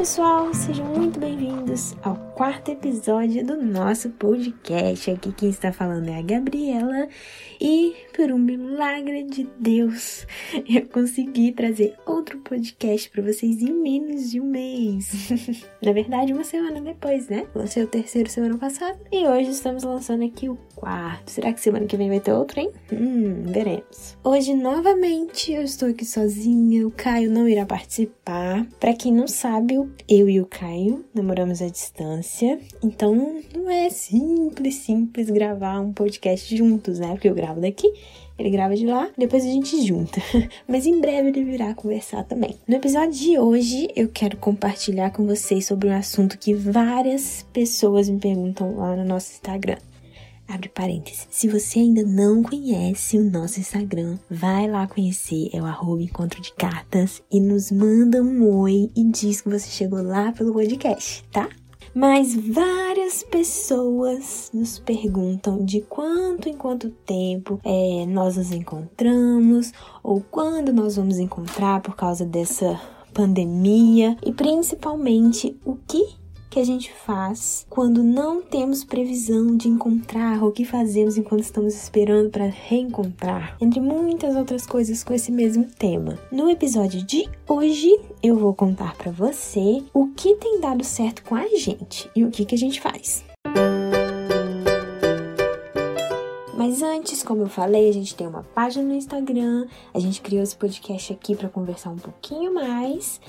pessoal, sejam muito bem-vindos ao quarto episódio do nosso podcast. Aqui quem está falando é a Gabriela e por um milagre de Deus eu consegui trazer outro podcast para vocês em menos de um mês. Na verdade, uma semana depois, né? Lancei o terceiro semana passada e hoje estamos lançando aqui o quarto. Será que semana que vem vai ter outro, hein? Hum, veremos. Hoje novamente eu estou aqui sozinha, o Caio não irá participar. Para quem não sabe, eu e o Caio namoramos à distância, então não é simples, simples gravar um podcast juntos, né? Porque eu gravo daqui, ele grava de lá, depois a gente junta. Mas em breve ele virá conversar também. No episódio de hoje, eu quero compartilhar com vocês sobre um assunto que várias pessoas me perguntam lá no nosso Instagram. Abre parênteses. Se você ainda não conhece o nosso Instagram, vai lá conhecer, é o arroba encontro de cartas e nos manda um oi e diz que você chegou lá pelo podcast, tá? Mas várias pessoas nos perguntam de quanto em quanto tempo é, nós nos encontramos ou quando nós vamos encontrar por causa dessa pandemia e principalmente o que que a gente faz quando não temos previsão de encontrar, ou o que fazemos enquanto estamos esperando para reencontrar, entre muitas outras coisas com esse mesmo tema. No episódio de hoje, eu vou contar para você o que tem dado certo com a gente e o que, que a gente faz. Mas antes, como eu falei, a gente tem uma página no Instagram, a gente criou esse podcast aqui para conversar um pouquinho mais.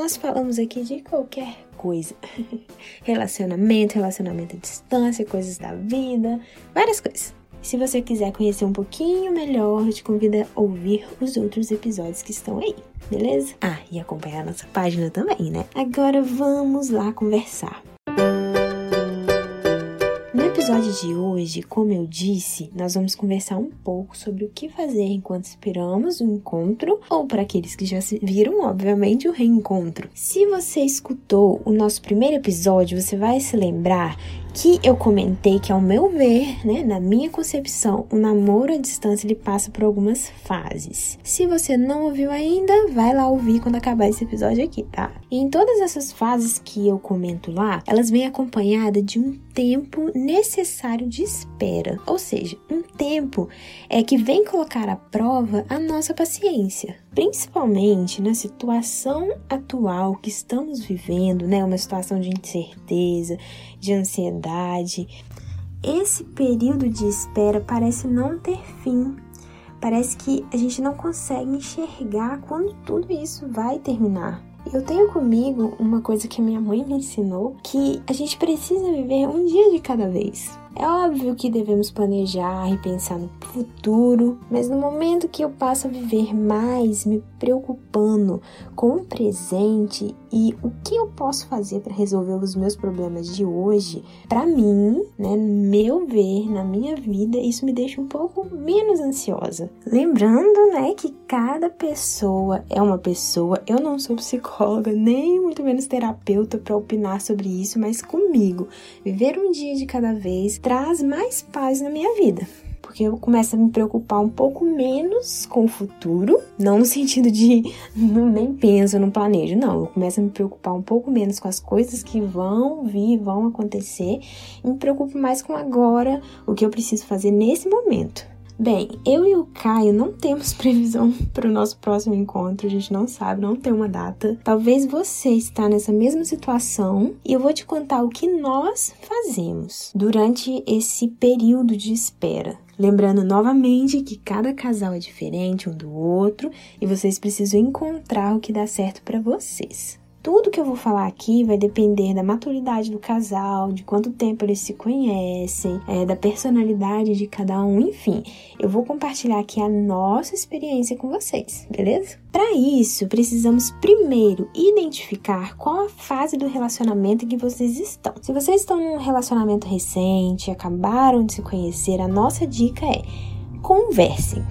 Nós falamos aqui de qualquer coisa. relacionamento, relacionamento à distância, coisas da vida, várias coisas. Se você quiser conhecer um pouquinho melhor, te convido a ouvir os outros episódios que estão aí, beleza? Ah, e acompanhar a nossa página também, né? Agora vamos lá conversar episódio de hoje, como eu disse, nós vamos conversar um pouco sobre o que fazer enquanto esperamos o encontro, ou para aqueles que já viram, obviamente, o reencontro. Se você escutou o nosso primeiro episódio, você vai se lembrar que eu comentei que, ao meu ver, né, na minha concepção, o namoro à distância ele passa por algumas fases. Se você não ouviu ainda, vai lá ouvir quando acabar esse episódio aqui, tá? E em todas essas fases que eu comento lá, elas vêm acompanhadas de um tempo necessário de espera, ou seja, um tempo é que vem colocar à prova a nossa paciência principalmente na situação atual que estamos vivendo, né, uma situação de incerteza, de ansiedade. Esse período de espera parece não ter fim. Parece que a gente não consegue enxergar quando tudo isso vai terminar. Eu tenho comigo uma coisa que minha mãe me ensinou, que a gente precisa viver um dia de cada vez. É óbvio que devemos planejar e pensar no futuro, mas no momento que eu passo a viver mais me preocupando com o presente e o que eu posso fazer para resolver os meus problemas de hoje, para mim, né, meu ver, na minha vida, isso me deixa um pouco menos ansiosa. Lembrando, né, que cada pessoa é uma pessoa. Eu não sou psicóloga, nem muito menos terapeuta para opinar sobre isso, mas comigo, viver um dia de cada vez traz mais paz na minha vida. Porque eu começo a me preocupar um pouco menos com o futuro, não no sentido de não, nem penso, não planejo, não. Eu começo a me preocupar um pouco menos com as coisas que vão vir, vão acontecer, e me preocupo mais com agora, o que eu preciso fazer nesse momento. Bem, eu e o Caio não temos previsão para o nosso próximo encontro, a gente não sabe, não tem uma data. Talvez você está nessa mesma situação e eu vou te contar o que nós fazemos durante esse período de espera. Lembrando novamente que cada casal é diferente um do outro e vocês precisam encontrar o que dá certo para vocês. Tudo que eu vou falar aqui vai depender da maturidade do casal, de quanto tempo eles se conhecem, é, da personalidade de cada um, enfim. Eu vou compartilhar aqui a nossa experiência com vocês, beleza? Para isso, precisamos primeiro identificar qual a fase do relacionamento em que vocês estão. Se vocês estão num relacionamento recente, acabaram de se conhecer, a nossa dica é conversem.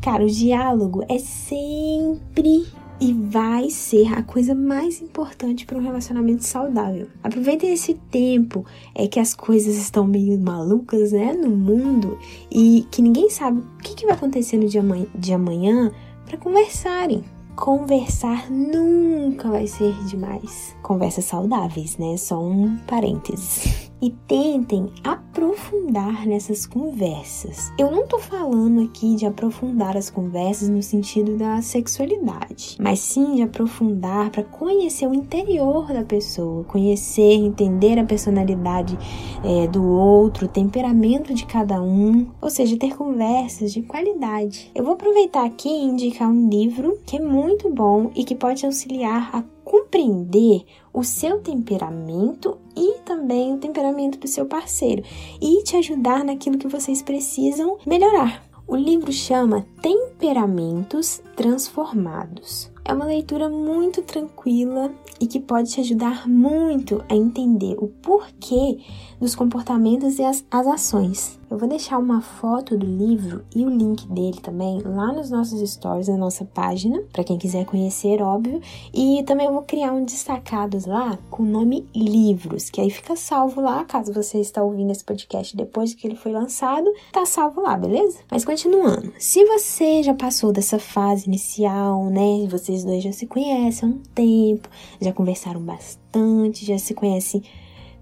Cara, o diálogo é sempre e vai ser a coisa mais importante para um relacionamento saudável. Aproveitem esse tempo é que as coisas estão meio malucas, né, no mundo e que ninguém sabe o que, que vai acontecer no dia de amanhã para conversarem. conversar nunca vai ser demais. Conversas saudáveis, né? Só um parênteses. E tentem aprofundar nessas conversas. Eu não tô falando aqui de aprofundar as conversas no sentido da sexualidade, mas sim de aprofundar para conhecer o interior da pessoa, conhecer, entender a personalidade é, do outro, o temperamento de cada um, ou seja, ter conversas de qualidade. Eu vou aproveitar aqui e indicar um livro que é muito bom e que pode auxiliar a compreender o seu temperamento e também o temperamento do seu parceiro e te ajudar naquilo que vocês precisam melhorar. O livro chama Temperamentos Transformados. É uma leitura muito tranquila e que pode te ajudar muito a entender o porquê dos comportamentos e as, as ações. Eu vou deixar uma foto do livro e o link dele também lá nos nossos stories, na nossa página, para quem quiser conhecer, óbvio. E também eu vou criar um destacados lá com o nome Livros, que aí fica salvo lá, caso você está ouvindo esse podcast depois que ele foi lançado, tá salvo lá, beleza? Mas continuando, se você já passou dessa fase inicial, né, vocês dois já se conhecem há um tempo, já conversaram bastante, já se conhecem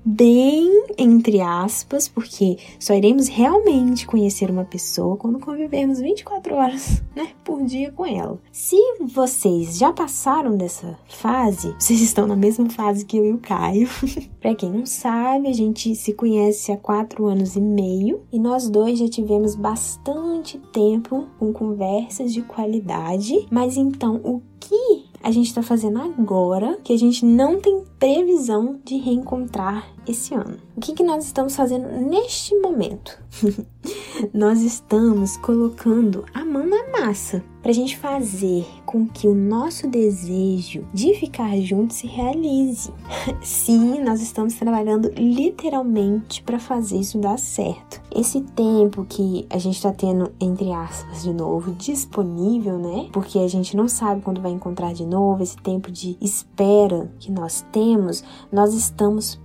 bem entre aspas, porque só iremos realmente conhecer uma pessoa quando convivermos 24 horas, né, por dia com ela. Se vocês já passaram dessa fase, vocês estão na mesma fase que eu e o Caio. para quem não sabe, a gente se conhece há quatro anos e meio e nós dois já tivemos bastante tempo com conversas de qualidade. Mas então, o que a gente está fazendo agora que a gente não tem previsão de reencontrar esse ano. O que, que nós estamos fazendo neste momento? nós estamos colocando a mão na massa para a gente fazer com que o nosso desejo de ficar junto se realize. Sim, nós estamos trabalhando literalmente para fazer isso dar certo. Esse tempo que a gente está tendo, entre aspas, de novo, disponível, né? Porque a gente não sabe quando vai encontrar de novo, esse tempo de espera que nós temos, nós estamos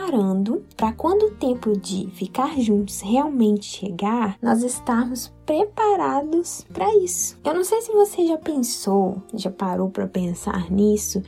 preparando para quando o tempo de ficar juntos realmente chegar, nós estarmos preparados para isso. Eu não sei se você já pensou, já parou para pensar nisso,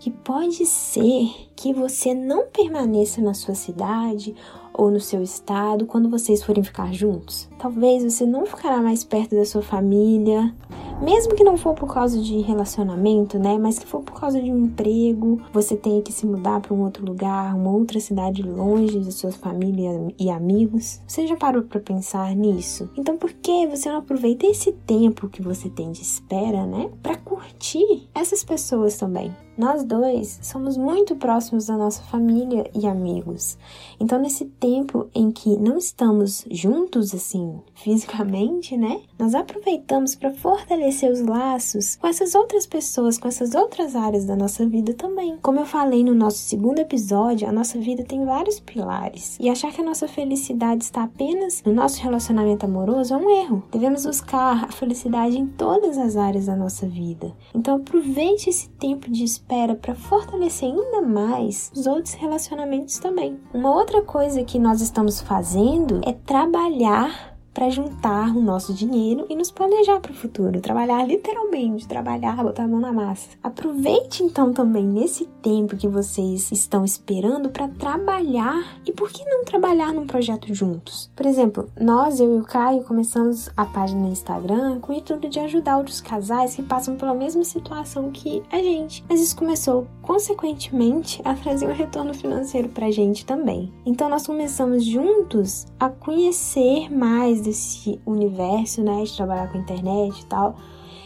que pode ser que você não permaneça na sua cidade ou no seu estado quando vocês forem ficar juntos. Talvez você não ficará mais perto da sua família, mesmo que não for por causa de relacionamento, né? Mas que for por causa de um emprego, você tenha que se mudar para um outro lugar, uma outra cidade longe de sua família e amigos. Você já parou para pensar nisso? Então, por que você não aproveita esse tempo que você tem de espera, né? Para curtir essas pessoas também. Nós dois somos muito próximos da nossa família e amigos. Então, nesse tempo em que não estamos juntos assim fisicamente, né? Nós aproveitamos para fortalecer os laços com essas outras pessoas, com essas outras áreas da nossa vida também. Como eu falei no nosso segundo episódio, a nossa vida tem vários pilares. E achar que a nossa felicidade está apenas no nosso relacionamento amoroso é um erro. Devemos buscar a felicidade em todas as áreas da nossa vida. Então, aproveite esse tempo de espera para fortalecer ainda mais os outros relacionamentos também. Uma outra coisa que nós estamos fazendo é trabalhar para juntar o nosso dinheiro e nos planejar para o futuro, trabalhar literalmente, trabalhar, botar a mão na massa. Aproveite então também nesse tempo que vocês estão esperando para trabalhar e por que não trabalhar num projeto juntos? Por exemplo, nós, eu e o Caio, começamos a página no Instagram com o intuito de ajudar outros casais que passam pela mesma situação que a gente, mas isso começou consequentemente a trazer um retorno financeiro para a gente também. Então nós começamos juntos a conhecer mais desse universo, né, de trabalhar com internet e tal,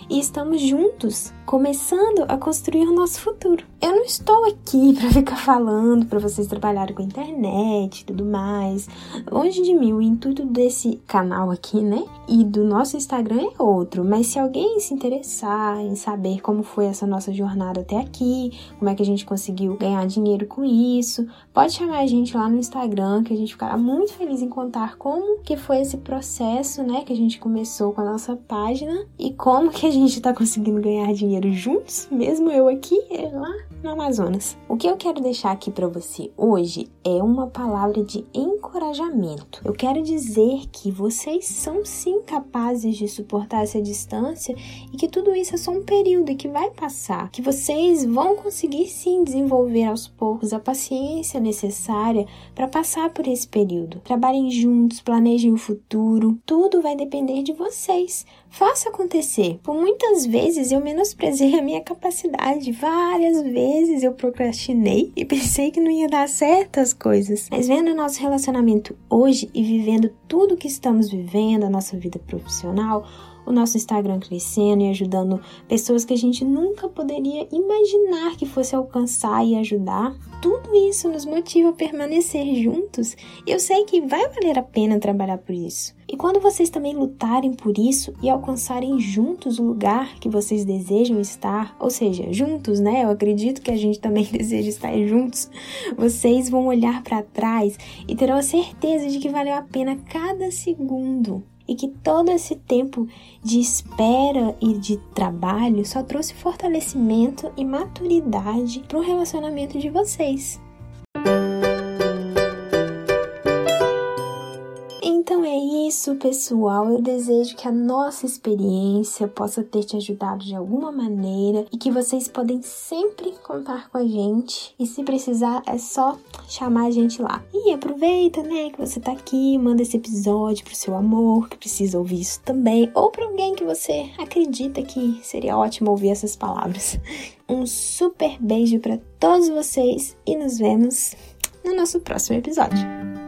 e estamos juntos começando a construir o nosso futuro. Eu não estou aqui para ficar falando para vocês trabalharem com internet e tudo mais. Longe de mim, o intuito desse canal aqui, né? E do nosso Instagram é outro. Mas se alguém se interessar em saber como foi essa nossa jornada até aqui, como é que a gente conseguiu ganhar dinheiro com isso, pode chamar a gente lá no Instagram, que a gente ficará muito feliz em contar como que foi esse processo, né? Que a gente começou com a nossa página e como que a gente tá conseguindo ganhar dinheiro juntos, mesmo eu aqui, lá no Amazonas. O que eu quero deixar aqui para você hoje é uma palavra de encorajamento. Eu quero dizer que vocês são sim capazes de suportar essa distância e que tudo isso é só um período e que vai passar, que vocês vão conseguir sim desenvolver aos poucos a paciência necessária para passar por esse período. Trabalhem juntos, planejem o futuro, tudo vai depender de vocês. Faça acontecer. Por muitas vezes eu menosprezei a minha capacidade, várias vezes eu procrastinei e pensei que não ia dar certo as coisas. Mas vendo o nosso relacionamento hoje e vivendo tudo que estamos vivendo, a nossa vida profissional, o nosso Instagram crescendo e ajudando pessoas que a gente nunca poderia imaginar que fosse alcançar e ajudar. Tudo isso nos motiva a permanecer juntos eu sei que vai valer a pena trabalhar por isso. E quando vocês também lutarem por isso e alcançarem juntos o lugar que vocês desejam estar, ou seja, juntos, né? Eu acredito que a gente também deseja estar juntos. Vocês vão olhar para trás e terão a certeza de que valeu a pena cada segundo e que todo esse tempo de espera e de trabalho só trouxe fortalecimento e maturidade para o relacionamento de vocês. Isso, pessoal. Eu desejo que a nossa experiência possa ter te ajudado de alguma maneira e que vocês podem sempre contar com a gente. E se precisar, é só chamar a gente lá. E aproveita, né, que você tá aqui, manda esse episódio pro seu amor, que precisa ouvir isso também, ou para alguém que você acredita que seria ótimo ouvir essas palavras. Um super beijo para todos vocês e nos vemos no nosso próximo episódio.